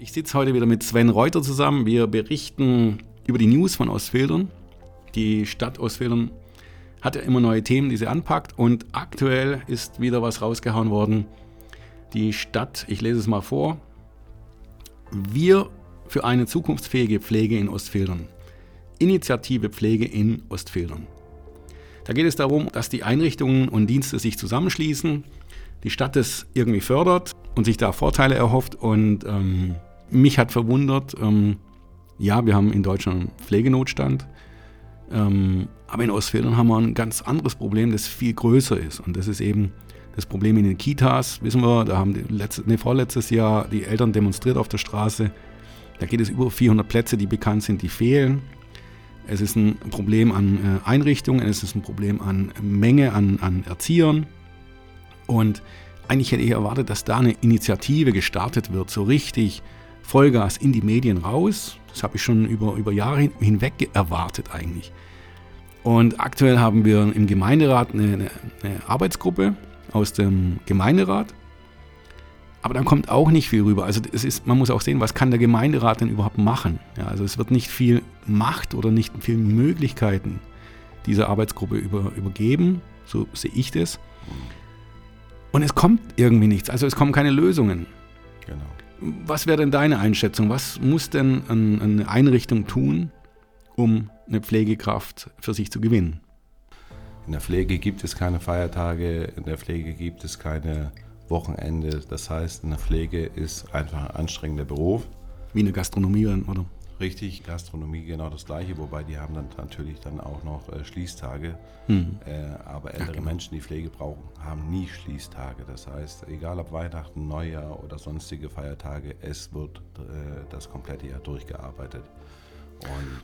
Ich sitze heute wieder mit Sven Reuter zusammen. Wir berichten über die News von Ostfildern. Die Stadt Ostfildern hat ja immer neue Themen, die sie anpackt. Und aktuell ist wieder was rausgehauen worden. Die Stadt, ich lese es mal vor. Wir für eine zukunftsfähige Pflege in Ostfildern. Initiative Pflege in Ostfildern. Da geht es darum, dass die Einrichtungen und Dienste sich zusammenschließen, die Stadt es irgendwie fördert und sich da Vorteile erhofft. Und ähm, mich hat verwundert, ähm, ja, wir haben in Deutschland Pflegenotstand, ähm, aber in Ostfildern haben wir ein ganz anderes Problem, das viel größer ist. Und das ist eben das Problem in den Kitas, wissen wir, da haben letzte, nee, vorletztes Jahr die Eltern demonstriert auf der Straße. Da geht es über 400 Plätze, die bekannt sind, die fehlen. Es ist ein Problem an äh, Einrichtungen, es ist ein Problem an Menge an, an Erziehern. Und eigentlich hätte ich erwartet, dass da eine Initiative gestartet wird, so richtig Vollgas in die Medien raus. Das habe ich schon über, über Jahre hinweg erwartet eigentlich. Und aktuell haben wir im Gemeinderat eine, eine, eine Arbeitsgruppe aus dem Gemeinderat. Aber da kommt auch nicht viel rüber. Also es ist, man muss auch sehen, was kann der Gemeinderat denn überhaupt machen. Ja, also es wird nicht viel Macht oder nicht viel Möglichkeiten dieser Arbeitsgruppe über, übergeben. So sehe ich das. Und es kommt irgendwie nichts. Also es kommen keine Lösungen. Genau. Was wäre denn deine Einschätzung? Was muss denn eine Einrichtung tun, um eine Pflegekraft für sich zu gewinnen? In der Pflege gibt es keine Feiertage, in der Pflege gibt es keine Wochenende. Das heißt, in der Pflege ist einfach ein anstrengender Beruf. Wie eine Gastronomie, oder? Richtig, Gastronomie genau das gleiche, wobei die haben dann natürlich dann auch noch äh, Schließtage. Mhm. Äh, aber ältere ja, genau. Menschen, die Pflege brauchen, haben nie Schließtage. Das heißt, egal ob Weihnachten, Neujahr oder sonstige Feiertage, es wird äh, das komplette Jahr durchgearbeitet. Und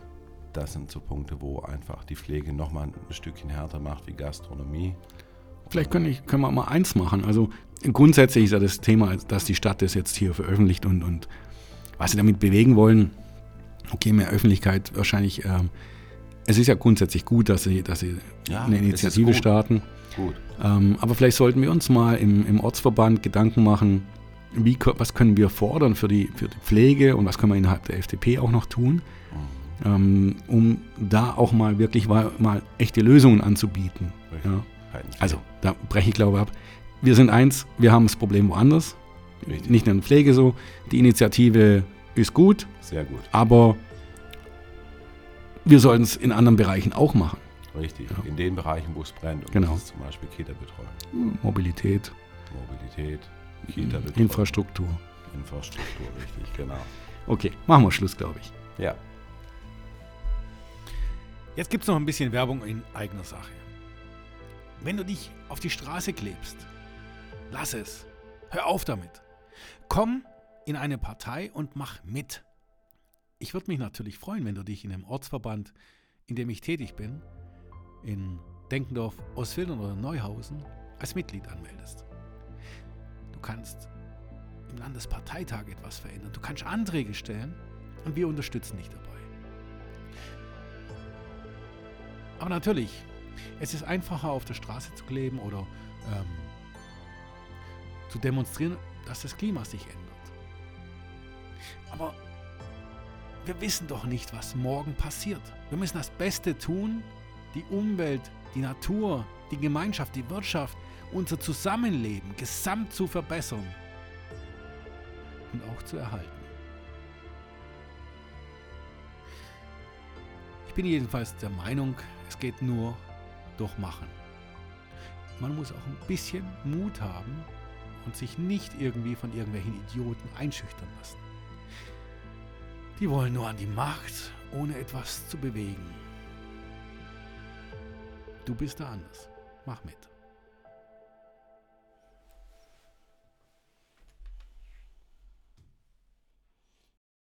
das sind so Punkte, wo einfach die Pflege nochmal ein Stückchen härter macht wie Gastronomie. Vielleicht können, ich, können wir mal eins machen. Also grundsätzlich ist ja das Thema, dass die Stadt das jetzt hier veröffentlicht und, und was sie damit bewegen wollen, okay, mehr Öffentlichkeit wahrscheinlich. Ähm, es ist ja grundsätzlich gut, dass sie, dass sie ja, eine Initiative gut. starten. Gut. Ähm, aber vielleicht sollten wir uns mal im, im Ortsverband Gedanken machen, wie, was können wir fordern für die, für die Pflege und was können wir innerhalb der FDP auch noch tun, mhm. ähm, um da auch mal wirklich mal, mal echte Lösungen anzubieten. Ja. Also, da breche ich glaube ab. Wir sind eins, wir haben das Problem woanders. Richtig. Nicht nur in der Pflege so. Die Initiative ist gut. Sehr gut. Aber wir sollten es in anderen Bereichen auch machen. Richtig, ja. in den Bereichen, wo es brennt. Und genau. Das ist zum Beispiel Kita-Betreuung. Mobilität. Mobilität, Kita-Betreuung. Infrastruktur. Infrastruktur, richtig, genau. Okay, machen wir Schluss, glaube ich. Ja. Jetzt gibt es noch ein bisschen Werbung in eigener Sache. Wenn du dich auf die Straße klebst, lass es. Hör auf damit. Komm in eine Partei und mach mit. Ich würde mich natürlich freuen, wenn du dich in dem Ortsverband, in dem ich tätig bin, in Denkendorf, Ostfildern oder Neuhausen, als Mitglied anmeldest. Du kannst im Landesparteitag etwas verändern. Du kannst Anträge stellen und wir unterstützen dich dabei. Aber natürlich, es ist einfacher auf der Straße zu kleben oder ähm, zu demonstrieren, dass das Klima sich ändert. Aber wir wissen doch nicht, was morgen passiert. Wir müssen das Beste tun, die Umwelt, die Natur, die Gemeinschaft, die Wirtschaft, unser Zusammenleben gesamt zu verbessern und auch zu erhalten. Ich bin jedenfalls der Meinung, es geht nur durch Machen. Man muss auch ein bisschen Mut haben und sich nicht irgendwie von irgendwelchen Idioten einschüchtern lassen. Die wollen nur an die Macht, ohne etwas zu bewegen. Du bist da anders. Mach mit.